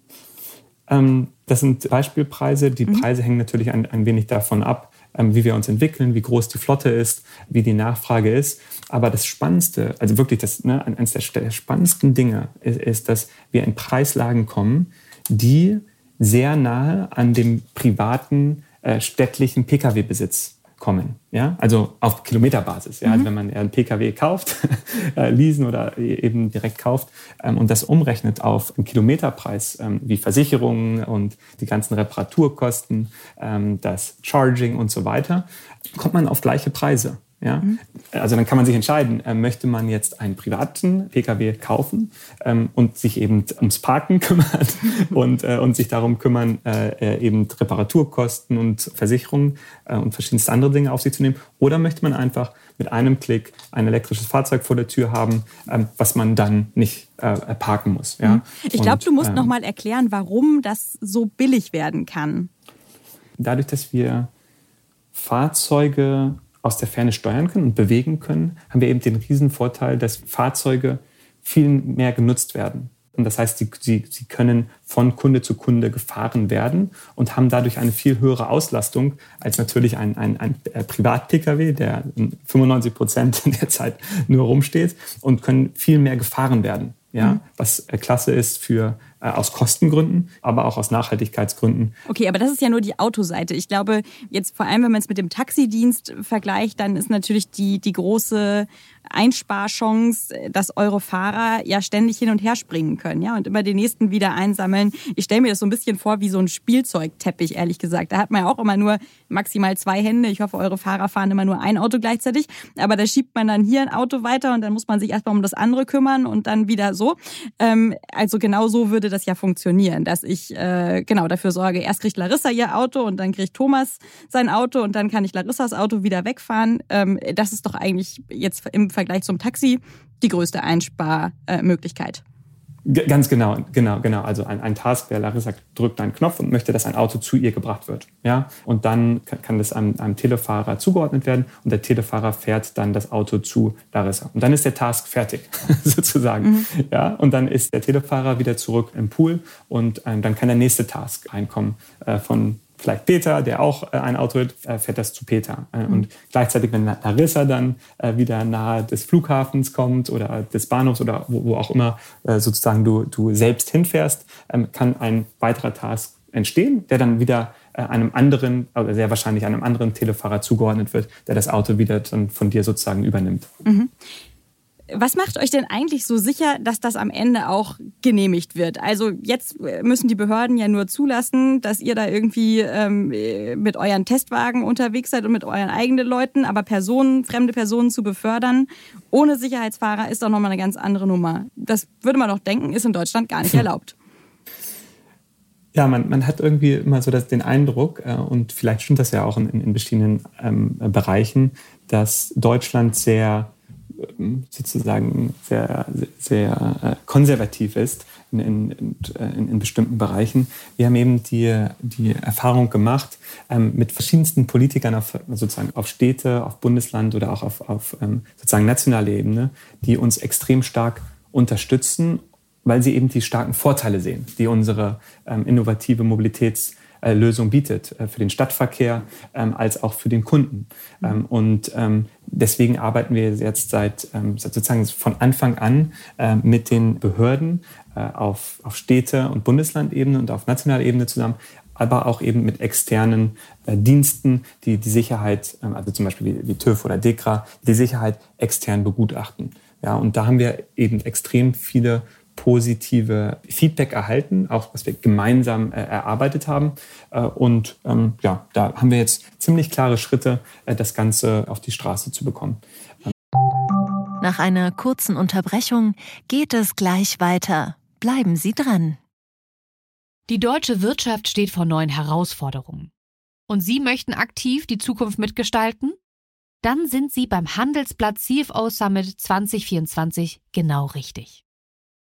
Ähm, das sind Beispielpreise. Die mhm. Preise hängen natürlich ein, ein wenig davon ab, ähm, wie wir uns entwickeln, wie groß die Flotte ist, wie die Nachfrage ist. Aber das Spannendste, also wirklich das, ne, eines der, der spannendsten Dinge ist, ist, dass wir in Preislagen kommen, die sehr nahe an dem privaten äh, städtlichen Pkw-Besitz kommen. Ja? Also auf Kilometerbasis. Ja? Also mhm. Also wenn man einen Pkw kauft, äh, leasen oder eben direkt kauft ähm, und das umrechnet auf einen Kilometerpreis ähm, wie Versicherungen und die ganzen Reparaturkosten, ähm, das Charging und so weiter, kommt man auf gleiche Preise. Ja? Mhm. Also dann kann man sich entscheiden, äh, möchte man jetzt einen privaten Pkw kaufen ähm, und sich eben ums Parken kümmern und, äh, und sich darum kümmern, äh, äh, eben Reparaturkosten und Versicherungen äh, und verschiedenste andere Dinge auf sich zu nehmen. Oder möchte man einfach mit einem Klick ein elektrisches Fahrzeug vor der Tür haben, ähm, was man dann nicht äh, parken muss. Ja? Mhm. Ich glaube, du musst ähm, noch mal erklären, warum das so billig werden kann. Dadurch, dass wir Fahrzeuge aus der Ferne steuern können und bewegen können, haben wir eben den riesen Vorteil, dass Fahrzeuge viel mehr genutzt werden. Und das heißt, sie, sie, sie können von Kunde zu Kunde gefahren werden und haben dadurch eine viel höhere Auslastung als natürlich ein, ein, ein äh, Privat-Pkw, der 95 Prozent der Zeit nur rumsteht und können viel mehr gefahren werden. Ja, mhm. was äh, klasse ist für äh, aus Kostengründen, aber auch aus Nachhaltigkeitsgründen. Okay, aber das ist ja nur die Autoseite. Ich glaube, jetzt vor allem, wenn man es mit dem Taxidienst vergleicht, dann ist natürlich die, die große Einsparchance, dass eure Fahrer ja ständig hin und her springen können, ja, und immer den nächsten wieder einsammeln. Ich stelle mir das so ein bisschen vor wie so ein Spielzeugteppich, ehrlich gesagt. Da hat man ja auch immer nur maximal zwei Hände. Ich hoffe, eure Fahrer fahren immer nur ein Auto gleichzeitig. Aber da schiebt man dann hier ein Auto weiter und dann muss man sich erstmal um das andere kümmern und dann wieder so. Ähm, also genau so würde das ja funktionieren, dass ich äh, genau dafür sorge, erst kriegt Larissa ihr Auto und dann kriegt Thomas sein Auto und dann kann ich Larissas Auto wieder wegfahren. Ähm, das ist doch eigentlich jetzt im Vergleich zum Taxi die größte Einsparmöglichkeit. Ganz genau, genau, genau. Also ein, ein Task wäre, Larissa drückt einen Knopf und möchte, dass ein Auto zu ihr gebracht wird. Ja? Und dann kann, kann das einem, einem Telefahrer zugeordnet werden und der Telefahrer fährt dann das Auto zu Larissa. Und dann ist der Task fertig, sozusagen. Mhm. Ja? Und dann ist der Telefahrer wieder zurück im Pool und ähm, dann kann der nächste Task einkommen äh, von vielleicht Peter, der auch äh, ein Auto hat, äh, fährt das zu Peter. Äh, mhm. Und gleichzeitig, wenn Larissa dann wieder nahe des Flughafens kommt oder des Bahnhofs oder wo, wo auch immer sozusagen du, du selbst hinfährst, ähm, kann ein weiterer Task entstehen, der dann wieder einem anderen, oder sehr wahrscheinlich einem anderen Telefahrer zugeordnet wird, der das Auto wieder dann von dir sozusagen übernimmt. Mhm. Was macht euch denn eigentlich so sicher, dass das am Ende auch genehmigt wird? Also jetzt müssen die Behörden ja nur zulassen, dass ihr da irgendwie ähm, mit euren Testwagen unterwegs seid und mit euren eigenen Leuten, aber Personen, fremde Personen zu befördern ohne Sicherheitsfahrer ist doch nochmal eine ganz andere Nummer. Das würde man doch denken, ist in Deutschland gar nicht hm. erlaubt. Ja, man, man hat irgendwie immer so das, den Eindruck, äh, und vielleicht stimmt das ja auch in, in verschiedenen ähm, Bereichen, dass Deutschland sehr ähm, sozusagen sehr, sehr äh, konservativ ist in, in, in, in, bestimmten Bereichen. Wir haben eben die, die Erfahrung gemacht, ähm, mit verschiedensten Politikern auf, sozusagen auf Städte, auf Bundesland oder auch auf, auf ähm, sozusagen nationale Ebene, die uns extrem stark unterstützen, weil sie eben die starken Vorteile sehen, die unsere innovative Mobilitäts- äh, Lösung bietet, äh, für den Stadtverkehr ähm, als auch für den Kunden. Ähm, und ähm, deswegen arbeiten wir jetzt seit, sozusagen von Anfang an äh, mit den Behörden äh, auf, auf Städte- und Bundeslandebene und auf nationaler Ebene zusammen, aber auch eben mit externen äh, Diensten, die die Sicherheit, also zum Beispiel wie, wie TÜV oder DEKRA, die Sicherheit extern begutachten. Ja, und da haben wir eben extrem viele positive Feedback erhalten, auch was wir gemeinsam äh, erarbeitet haben. Äh, und ähm, ja, da haben wir jetzt ziemlich klare Schritte, äh, das Ganze auf die Straße zu bekommen. Nach einer kurzen Unterbrechung geht es gleich weiter. Bleiben Sie dran. Die deutsche Wirtschaft steht vor neuen Herausforderungen. Und Sie möchten aktiv die Zukunft mitgestalten? Dann sind Sie beim Handelsblatt CFO Summit 2024 genau richtig.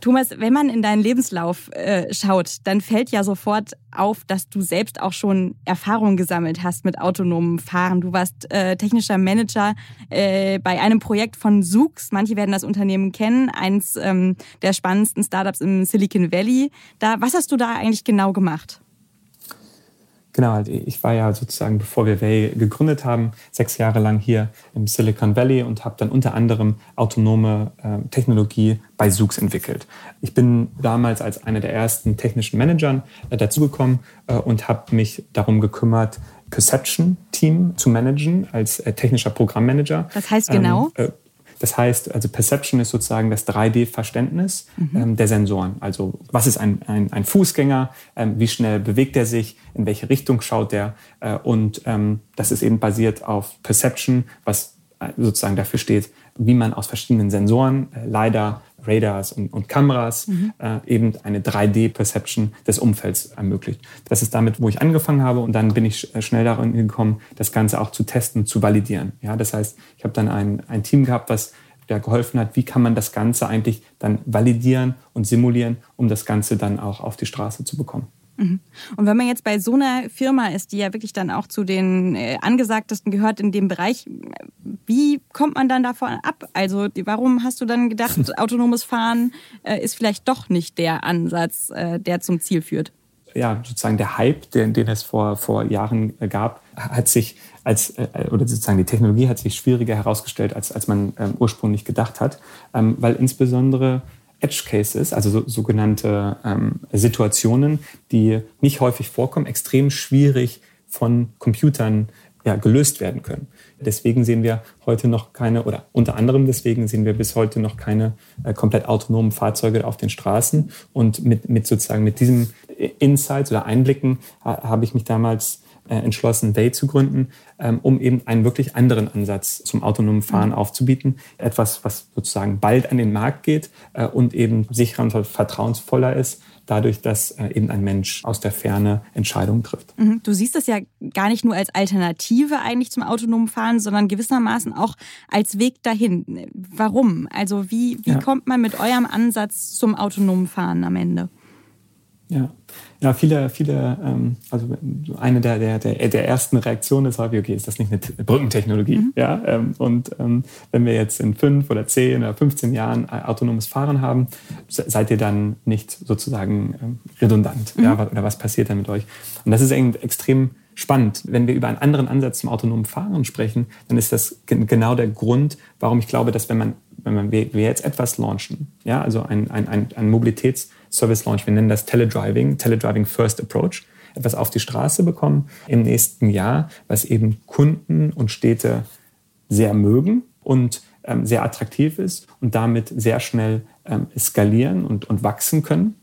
Thomas, wenn man in deinen Lebenslauf äh, schaut, dann fällt ja sofort auf, dass du selbst auch schon Erfahrungen gesammelt hast mit autonomem Fahren. Du warst äh, technischer Manager äh, bei einem Projekt von Zoox. Manche werden das Unternehmen kennen, eins ähm, der spannendsten Startups im Silicon Valley. Da, was hast du da eigentlich genau gemacht? Genau, halt, ich war ja sozusagen, bevor wir Way gegründet haben, sechs Jahre lang hier im Silicon Valley und habe dann unter anderem autonome äh, Technologie bei Zoox entwickelt. Ich bin damals als einer der ersten technischen Managern äh, dazugekommen äh, und habe mich darum gekümmert, Perception Team zu managen als äh, technischer Programmmanager. Was heißt genau? Ähm, äh, das heißt, also Perception ist sozusagen das 3D-Verständnis mhm. ähm, der Sensoren. Also was ist ein, ein, ein Fußgänger, ähm, wie schnell bewegt er sich, in welche Richtung schaut er. Äh, und ähm, das ist eben basiert auf Perception, was äh, sozusagen dafür steht, wie man aus verschiedenen Sensoren, äh, leider Radars und, und Kameras, mhm. äh, eben eine 3D-Perception des Umfelds ermöglicht. Das ist damit, wo ich angefangen habe und dann bin ich schnell darin gekommen, das Ganze auch zu testen, zu validieren. Ja, das heißt, ich habe dann ein, ein Team gehabt, was da geholfen hat, wie kann man das Ganze eigentlich dann validieren und simulieren, um das Ganze dann auch auf die Straße zu bekommen. Mhm. Und wenn man jetzt bei so einer Firma ist, die ja wirklich dann auch zu den äh, angesagtesten gehört in dem Bereich, wie kommt man dann davon ab? Also warum hast du dann gedacht, autonomes Fahren äh, ist vielleicht doch nicht der Ansatz, äh, der zum Ziel führt? Ja, sozusagen der Hype, den, den es vor, vor Jahren gab, hat sich als, oder sozusagen die Technologie hat sich schwieriger herausgestellt, als, als man ähm, ursprünglich gedacht hat, ähm, weil insbesondere Edge Cases, also so, sogenannte ähm, Situationen, die nicht häufig vorkommen, extrem schwierig von Computern ja, gelöst werden können. Deswegen sehen wir heute noch keine, oder unter anderem deswegen sehen wir bis heute noch keine äh, komplett autonomen Fahrzeuge auf den Straßen. Und mit, mit sozusagen mit diesem Insights oder Einblicken ha, habe ich mich damals entschlossen, Way zu gründen, ähm, um eben einen wirklich anderen Ansatz zum autonomen Fahren mhm. aufzubieten. Etwas, was sozusagen bald an den Markt geht äh, und eben sicherer und vertrauensvoller ist, dadurch, dass äh, eben ein Mensch aus der Ferne Entscheidungen trifft. Mhm. Du siehst das ja gar nicht nur als Alternative eigentlich zum autonomen Fahren, sondern gewissermaßen auch als Weg dahin. Warum? Also wie, wie ja. kommt man mit eurem Ansatz zum autonomen Fahren am Ende? Ja, ja viele, viele, ähm, also eine der, der, der, der ersten Reaktionen ist häufig, okay, ist das nicht eine Brückentechnologie? Mhm. Ja, ähm, und ähm, wenn wir jetzt in fünf oder zehn oder 15 Jahren autonomes Fahren haben, seid ihr dann nicht sozusagen redundant? Mhm. Ja, oder was passiert dann mit euch? Und das ist extrem spannend. Wenn wir über einen anderen Ansatz zum autonomen Fahren sprechen, dann ist das genau der Grund, warum ich glaube, dass wenn man, wenn man wir jetzt etwas launchen, ja, also ein, ein, ein, ein Mobilitätsservice launch, wir nennen das Teledriving, Teledriving First Approach, etwas auf die Straße bekommen im nächsten Jahr, was eben Kunden und Städte sehr mögen und ähm, sehr attraktiv ist und damit sehr schnell ähm, skalieren und, und wachsen können,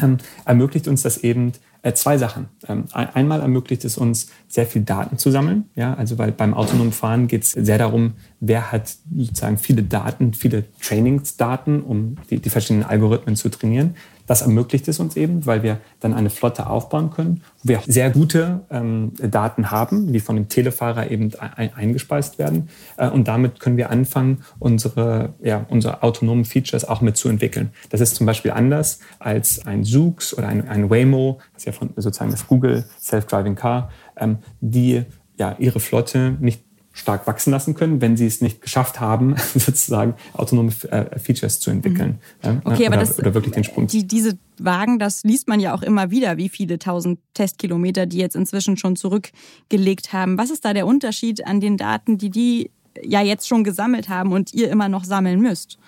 ähm, ermöglicht uns das eben äh, zwei Sachen. Ähm, einmal ermöglicht es uns, sehr viel Daten zu sammeln. Ja, also weil beim autonomen Fahren geht es sehr darum, wer hat sozusagen viele Daten, viele Trainingsdaten, um die, die verschiedenen Algorithmen zu trainieren. Das ermöglicht es uns eben, weil wir dann eine Flotte aufbauen können, wo wir sehr gute ähm, Daten haben, die von dem Telefahrer eben ein, eingespeist werden. Äh, und damit können wir anfangen, unsere, ja, unsere autonomen Features auch mit zu entwickeln. Das ist zum Beispiel anders als ein Zoox oder ein, ein Waymo, das ja von sozusagen das Google Self-Driving Car, ähm, die ja ihre Flotte nicht stark wachsen lassen können, wenn sie es nicht geschafft haben, sozusagen autonome äh, Features zu entwickeln. Mhm. Okay, oder, aber das, oder wirklich den Sprung. Die, diese Wagen, das liest man ja auch immer wieder, wie viele tausend Testkilometer die jetzt inzwischen schon zurückgelegt haben. Was ist da der Unterschied an den Daten, die die ja jetzt schon gesammelt haben und ihr immer noch sammeln müsst?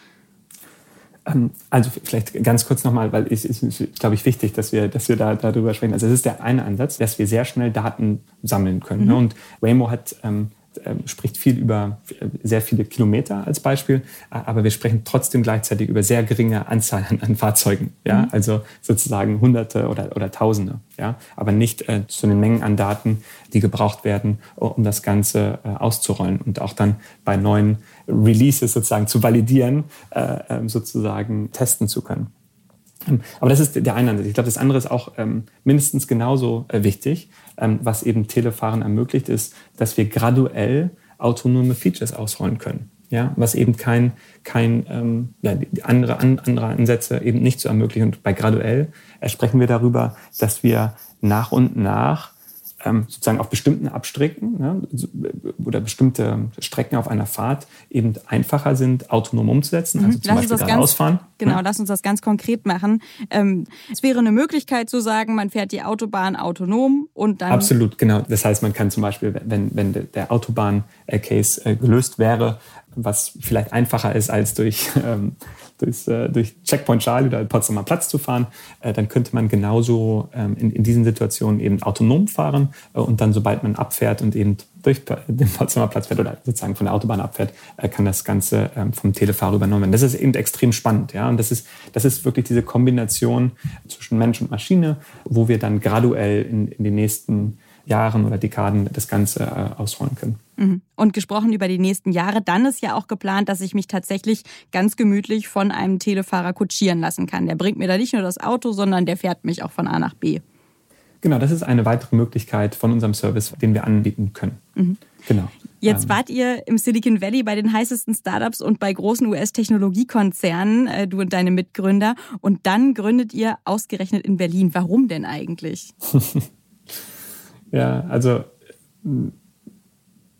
Ähm, also vielleicht ganz kurz nochmal, weil es ist, glaube ich, wichtig, dass wir, dass wir da darüber sprechen. Also es ist der eine Ansatz, dass wir sehr schnell Daten sammeln können. Ne? Mhm. Und Waymo hat ähm, spricht viel über äh, sehr viele Kilometer als Beispiel, aber wir sprechen trotzdem gleichzeitig über sehr geringe Anzahl an, an Fahrzeugen, ja, mhm. also sozusagen Hunderte oder, oder Tausende, ja, aber nicht äh, zu den Mengen an Daten, die gebraucht werden, um das Ganze äh, auszurollen und auch dann bei neuen Releases sozusagen zu validieren, äh, ähm, sozusagen testen zu können. Ähm, aber das ist der eine Ansatz. Ich glaube, das andere ist auch ähm, mindestens genauso äh, wichtig. Ähm, was eben Telefahren ermöglicht, ist, dass wir graduell autonome Features ausrollen können. Ja, was eben kein, kein ähm, ja, andere, an, andere Ansätze eben nicht so ermöglichen. Und bei graduell äh, sprechen wir darüber, dass wir nach und nach sozusagen auf bestimmten Abstrecken ne, oder bestimmte Strecken auf einer Fahrt eben einfacher sind, autonom umzusetzen. Mhm. Also zum lass Beispiel geradeausfahren. Genau, ja. lass uns das ganz konkret machen. Ähm, es wäre eine Möglichkeit zu sagen, man fährt die Autobahn autonom und dann. Absolut, genau. Das heißt, man kann zum Beispiel, wenn, wenn der Autobahn-Case äh, gelöst wäre, was vielleicht einfacher ist als durch ähm, durchs, äh, durch Checkpoint Charlie oder Potsdamer Platz zu fahren, äh, dann könnte man genauso ähm, in, in diesen Situationen eben autonom fahren äh, und dann, sobald man abfährt und eben durch den Potsdamer Platz fährt oder sozusagen von der Autobahn abfährt, äh, kann das Ganze ähm, vom Telefahrer übernommen werden. Das ist eben extrem spannend, ja. Und das ist, das ist wirklich diese Kombination zwischen Mensch und Maschine, wo wir dann graduell in, in den nächsten Jahren oder Dekaden das Ganze äh, ausrollen können. Mhm. Und gesprochen über die nächsten Jahre, dann ist ja auch geplant, dass ich mich tatsächlich ganz gemütlich von einem Telefahrer kutschieren lassen kann. Der bringt mir da nicht nur das Auto, sondern der fährt mich auch von A nach B. Genau, das ist eine weitere Möglichkeit von unserem Service, den wir anbieten können. Mhm. Genau. Jetzt ähm. wart ihr im Silicon Valley bei den heißesten Startups und bei großen US-Technologiekonzernen, äh, du und deine Mitgründer. Und dann gründet ihr ausgerechnet in Berlin. Warum denn eigentlich? Ja, also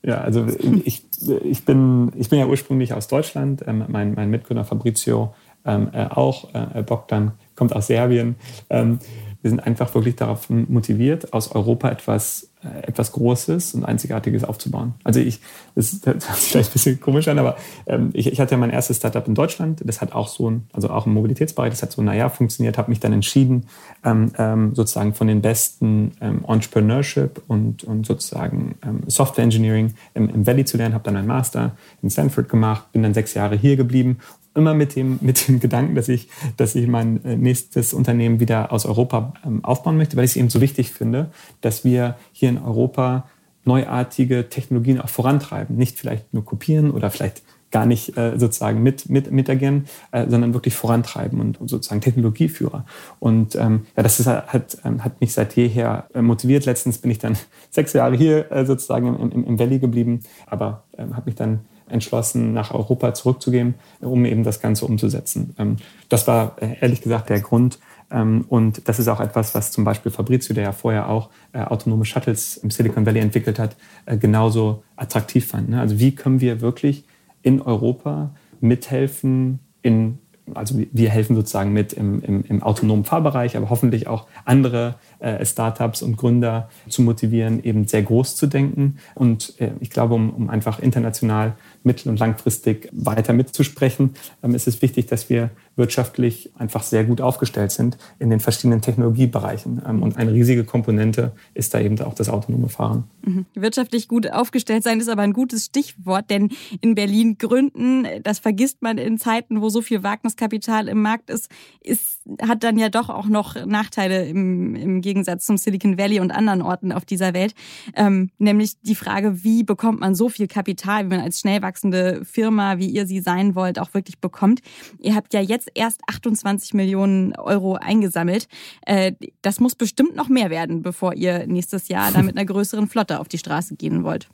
ja, also ich, ich, bin, ich bin ja ursprünglich aus Deutschland. Ähm, mein, mein Mitgründer Fabrizio ähm, äh, auch. Äh, Bogdan kommt aus Serbien. Ähm, wir sind einfach wirklich darauf motiviert, aus Europa etwas, äh, etwas Großes und Einzigartiges aufzubauen. Also ich, das, das hört sich vielleicht ein bisschen komisch an, aber ähm, ich, ich hatte ja mein erstes Startup in Deutschland. Das hat auch so ein, also auch im Mobilitätsbereich, das hat so, naja, funktioniert, habe mich dann entschieden, ähm, ähm, sozusagen von den besten ähm, Entrepreneurship und, und sozusagen ähm, Software Engineering im, im Valley zu lernen, habe dann einen Master in Stanford gemacht, bin dann sechs Jahre hier geblieben immer mit dem, mit dem Gedanken, dass ich, dass ich mein äh, nächstes Unternehmen wieder aus Europa ähm, aufbauen möchte, weil ich es eben so wichtig finde, dass wir hier in Europa neuartige Technologien auch vorantreiben. Nicht vielleicht nur kopieren oder vielleicht gar nicht äh, sozusagen mit, mit, mit agieren, äh, sondern wirklich vorantreiben und, und sozusagen Technologieführer. Und ähm, ja, das ist, hat, ähm, hat mich seit jeher äh, motiviert. Letztens bin ich dann sechs Jahre hier äh, sozusagen im, im, Valley geblieben, aber ähm, habe mich dann entschlossen, nach Europa zurückzugehen, um eben das Ganze umzusetzen. Ähm, das war äh, ehrlich gesagt der Grund, Ähm, und das ist auch etwas, was zum Beispiel Fabrizio, der ja vorher auch äh, autonome Shuttles im Silicon Valley entwickelt hat, äh, genauso attraktiv fand. Ne? Also wie können wir wirklich in Europa mithelfen, in also wir helfen sozusagen mit im, im, im autonomen Fahrbereich, aber hoffentlich auch andere Startups und Gründer zu motivieren, eben sehr groß zu denken. Und äh, ich glaube, um, um einfach international mittel- und langfristig weiter mitzusprechen, ähm, ist es wichtig, dass wir wirtschaftlich einfach sehr gut aufgestellt sind in den verschiedenen Technologiebereichen. Ähm, und eine riesige Komponente ist da eben auch das autonome Fahren. Mhm. Wirtschaftlich gut aufgestellt sein ist aber ein gutes Stichwort, denn in Berlin gründen, das vergisst man in Zeiten, wo so viel Wagniskapital im Markt ist, ist hat dann ja doch auch noch Nachteile im, im Gegensatz zum Silicon Valley und anderen Orten auf dieser Welt. Ähm, nämlich die Frage, wie bekommt man so viel Kapital, wie man als schnell wachsende Firma, wie ihr sie sein wollt, auch wirklich bekommt. Ihr habt ja jetzt erst 28 Millionen Euro eingesammelt. Äh, das muss bestimmt noch mehr werden, bevor ihr nächstes Jahr da mit einer größeren Flotte auf die Straße gehen wollt.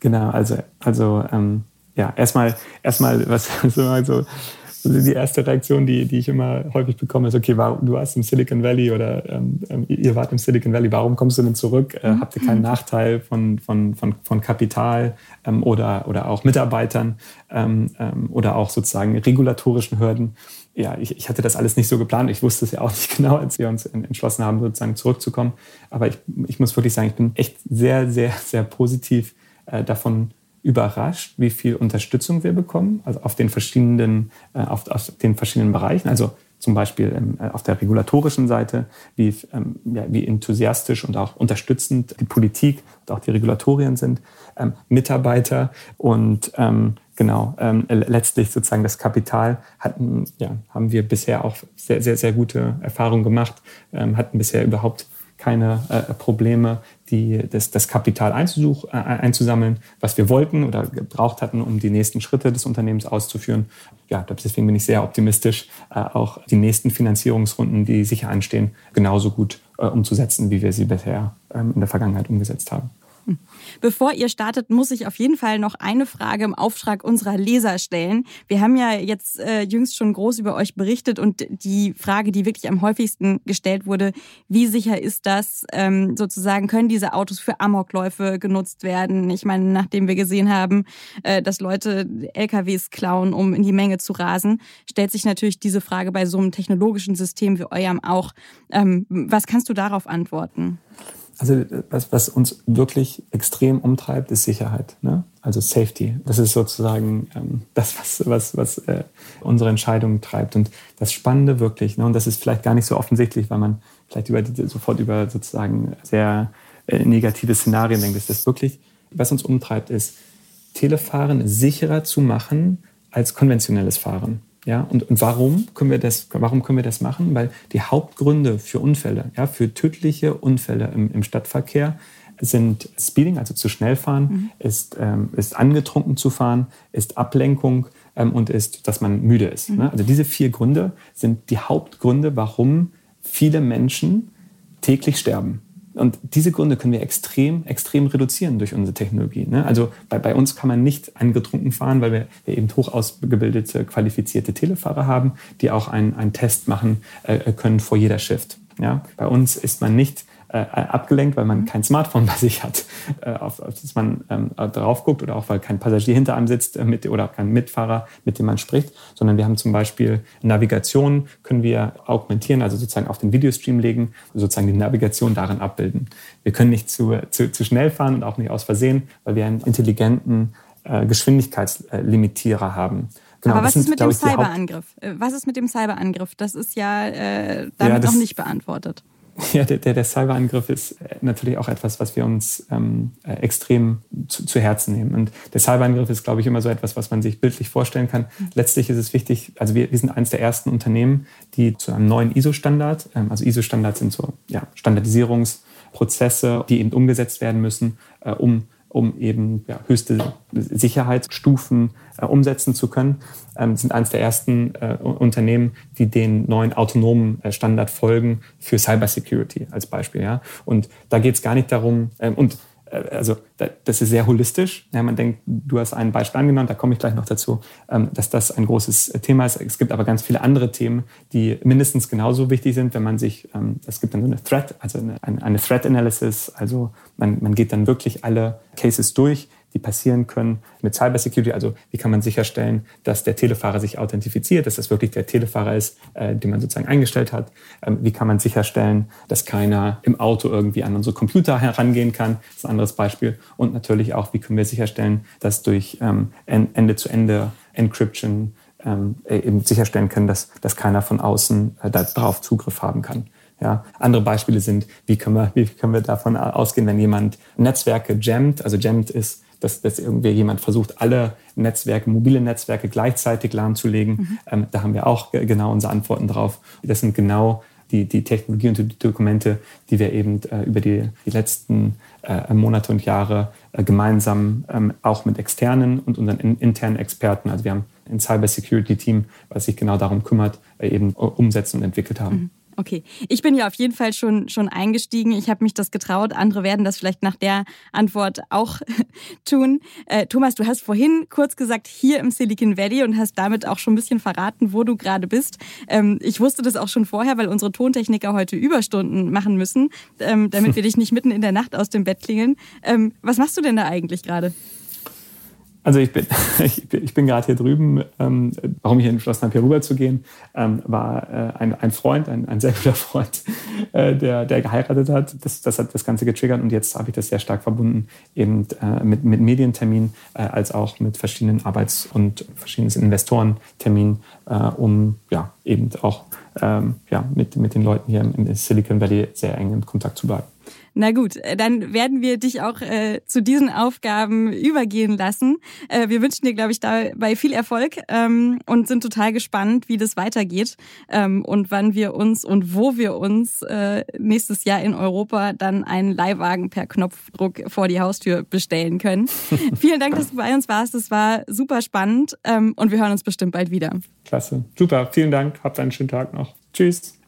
Genau, also, also ähm, ja, erstmal, erstmal, was so, also die erste Reaktion, die, die ich immer häufig bekomme, ist, okay, warum, du warst im Silicon Valley oder ähm, ähm, ihr wart im Silicon Valley, warum kommst du denn zurück? Äh, habt ihr keinen Nachteil von, von, von, von Kapital ähm, oder, oder auch Mitarbeitern ähm, ähm, oder auch sozusagen regulatorischen Hürden? Ja, ich, ich hatte das alles nicht so geplant. Ich wusste es ja auch nicht genau, als wir uns entschlossen haben, sozusagen zurückzukommen. Aber ich, ich muss wirklich sagen, ich bin echt sehr, sehr, sehr positiv äh, davon überrascht, wie viel Unterstützung wir bekommen, also auf den verschiedenen, äh, auf, auf den verschiedenen Bereichen. Also zum Beispiel ähm, auf der regulatorischen Seite, wie, ähm, ja, wie enthusiastisch und auch unterstützend die Politik und auch die Regulatorien sind, ähm, Mitarbeiter und ähm, genau ähm, letztlich sozusagen das Kapital hatten, ja, haben wir bisher auch sehr, sehr, sehr gute Erfahrungen gemacht, ähm, hatten bisher überhaupt keine äh, Probleme, die, das, das Kapital äh, einzusammeln, was wir wollten oder gebraucht hatten, um die nächsten Schritte des Unternehmens auszuführen. Ja, deswegen bin ich sehr optimistisch, äh, auch die nächsten Finanzierungsrunden, die sicher anstehen, genauso gut äh, umzusetzen, wie wir sie bisher ähm, in der Vergangenheit umgesetzt haben. Bevor ihr startet, muss ich auf jeden Fall noch eine Frage im Auftrag unserer Leser stellen. Wir haben ja jetzt äh, jüngst schon groß über euch berichtet und die Frage, die wirklich am häufigsten gestellt wurde, wie sicher ist das, ähm, sozusagen, können diese Autos für Amokläufe genutzt werden? Ich meine, nachdem wir gesehen haben, äh, dass Leute LKWs klauen, um in die Menge zu rasen, stellt sich natürlich diese Frage bei so einem technologischen System wie eurem auch. Ähm, was kannst du darauf antworten? Also was, was uns wirklich extrem umtreibt, ist Sicherheit. Ne? Also Safety. Das ist sozusagen ähm, das, was, was, was äh, unsere Entscheidungen treibt. Und das Spannende wirklich, ne? und das ist vielleicht gar nicht so offensichtlich, weil man vielleicht über sofort über sozusagen sehr äh, negative Szenarien denkt, ist das wirklich, was uns umtreibt, ist, Telefahren sicherer zu machen als konventionelles Fahren. Ja, und, und warum können wir das, warum können wir das machen? Weil die Hauptgründe für Unfälle, ja, für tödliche Unfälle im, im Stadtverkehr sind Speeding, also zu schnell fahren, mhm. ist, ähm, ist angetrunken zu fahren, ist Ablenkung ähm, und ist, dass man müde ist. Mhm. Ne? Also diese vier Gründe sind die Hauptgründe, warum viele Menschen täglich sterben. Und diese Gründe können wir extrem, extrem reduzieren durch unsere Technologie. Ne? Also bei, bei uns kann man nicht angetrunken fahren, weil wir, wir eben hoch ausgebildete, qualifizierte Telefahrer haben, die auch einen, einen Test machen äh, können vor jeder Shift. Ja? Bei uns ist man nicht äh, abgelenkt, weil man kein Smartphone bei sich hat, äh, auf, auf das man ähm, drauf guckt oder auch weil kein Passagier hinter einem sitzt äh, mit, oder kein Mitfahrer, mit dem man spricht, sondern wir haben zum Beispiel Navigation, können wir augmentieren, also sozusagen auf den Videostream legen, sozusagen die Navigation darin abbilden. Wir können nicht zu, zu, zu schnell fahren und auch nicht aus Versehen, weil wir einen intelligenten äh, Geschwindigkeitslimitierer haben. Genau, Aber was sind, ist mit dem Cyberangriff? Äh, was ist mit dem Cyberangriff? Das ist ja äh, damit ja, das, noch nicht beantwortet. Ja, der, der, der Cyberangriff ist äh, natürlich auch etwas, was wir uns ähm, äh, extrem zu, zu Herzen nehmen. Und der Cyberangriff ist, glaube ich, immer so etwas, was man sich bildlich vorstellen kann. Letztlich ist es wichtig, also wir, wir sind eines der ersten Unternehmen, die zu einem neuen ISO-Standard, ähm, also ISO-Standards sind so ja, Standardisierungsprozesse, die eben umgesetzt werden müssen, äh, um um eben ja, höchste Sicherheitsstufen äh, umsetzen zu können, ähm, sind eines der ersten äh, Unternehmen, die den neuen autonomen äh, Standard folgen für Cybersecurity als Beispiel. Ja? Und da geht es gar nicht darum, ähm, und also das ist sehr holistisch. Ja, man denkt, du hast ein Beispiel angenommen, da komme ich gleich noch dazu, ähm, dass das ein großes Thema ist. Es gibt aber ganz viele andere Themen, die mindestens genauso wichtig sind, wenn man sich, ähm, es gibt dann so eine Threat, also eine, eine Threat Analysis, also man, man geht dann wirklich alle Cases durch, die passieren können mit Cybersecurity. Also wie kann man sicherstellen, dass der Telefahrer sich authentifiziert, dass das wirklich der Telefahrer ist, äh, den man sozusagen eingestellt hat. Ähm, wie kann man sicherstellen, dass keiner im Auto irgendwie an unsere Computer herangehen kann. Das ist ein anderes Beispiel. Und natürlich auch, wie können wir sicherstellen, dass durch ähm, Ende-zu-Ende Encryption ähm, eben sicherstellen können, dass, dass keiner von außen äh, darauf Zugriff haben kann. Ja, andere Beispiele sind, wie können wir, wie können wir davon ausgehen, wenn jemand Netzwerke jammt, also jammt ist dass, dass irgendwie jemand versucht, alle Netzwerke, mobile Netzwerke gleichzeitig lahmzulegen. Mhm. Ähm, da haben wir auch genau unsere Antworten drauf. Das sind genau die, die Technologie und die Dokumente, die wir eben äh, über die, die letzten äh, Monate und Jahre äh, gemeinsam ähm, auch mit externen und unseren in, internen Experten, also wir haben ein Cyber Security Team, was sich genau darum kümmert, äh, eben umsetzen und entwickelt haben. Mhm. Okay, ich bin ja auf jeden Fall schon, schon eingestiegen. Ich habe mich das getraut. Andere werden das vielleicht nach der Antwort auch tun. Äh, Thomas, du hast vorhin kurz gesagt, hier im Silicon Valley und hast damit auch schon ein bisschen verraten, wo du gerade bist. Ähm, ich wusste das auch schon vorher, weil unsere Tontechniker heute Überstunden machen müssen, ähm, damit wir dich nicht mitten in der Nacht aus dem Bett klingeln. Ähm, was machst du denn da eigentlich gerade? Also ich bin, ich bin, gerade hier drüben. Ähm, warum ich entschlossen habe, hier rüber zu gehen, ähm, war äh, ein, ein Freund, ein, ein sehr guter Freund, äh, der, der geheiratet hat. Das, das hat das Ganze getriggert und jetzt habe ich das sehr stark verbunden, eben äh, mit, mit Medientermin äh, als auch mit verschiedenen Arbeits- und verschiedenen Investorenterminen, äh, um ja eben auch ähm, ja, mit, mit den Leuten hier im Silicon Valley sehr eng in Kontakt zu bleiben. Na gut, äh, dann werden wir dich auch äh, zu diesen Aufgaben übergehen lassen. Äh, wir wünschen dir, glaube ich, dabei viel Erfolg ähm, und sind total gespannt, wie das weitergeht ähm, und wann wir uns und wo wir uns äh, nächstes Jahr in Europa dann einen Leihwagen per Knopfdruck vor die Haustür bestellen können. Vielen Dank, dass du bei uns warst. Es war super spannend ähm, und wir hören uns bestimmt bald wieder. Klasse. Super. Vielen Dank. Habt einen schönen Tag noch. Tschüss.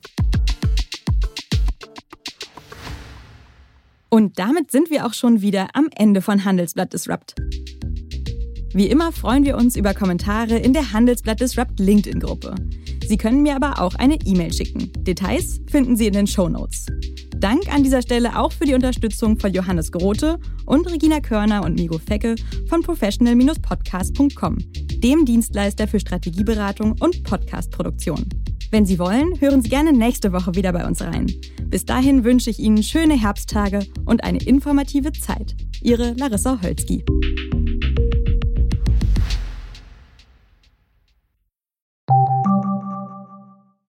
Und damit sind wir auch schon wieder am Ende von Handelsblatt Disrupt. Wie immer freuen wir uns über Kommentare in der Handelsblatt Disrupt LinkedIn-Gruppe. Sie können mir aber auch eine E-Mail schicken. Details finden Sie in den Show Notes. Dank an dieser Stelle auch für die Unterstützung von Johannes Grote und Regina Körner und Migo Fecke von professional-podcast.com, dem Dienstleister für Strategieberatung und Podcastproduktion. Wenn Sie wollen, hören Sie gerne nächste Woche wieder bei uns rein. Bis dahin wünsche ich Ihnen schöne Herbsttage und eine informative Zeit. Ihre Larissa Holzki.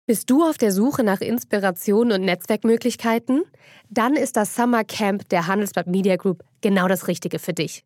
Bist du auf der Suche nach Inspiration und Netzwerkmöglichkeiten? Dann ist das Summer Camp der Handelsblatt Media Group genau das Richtige für dich.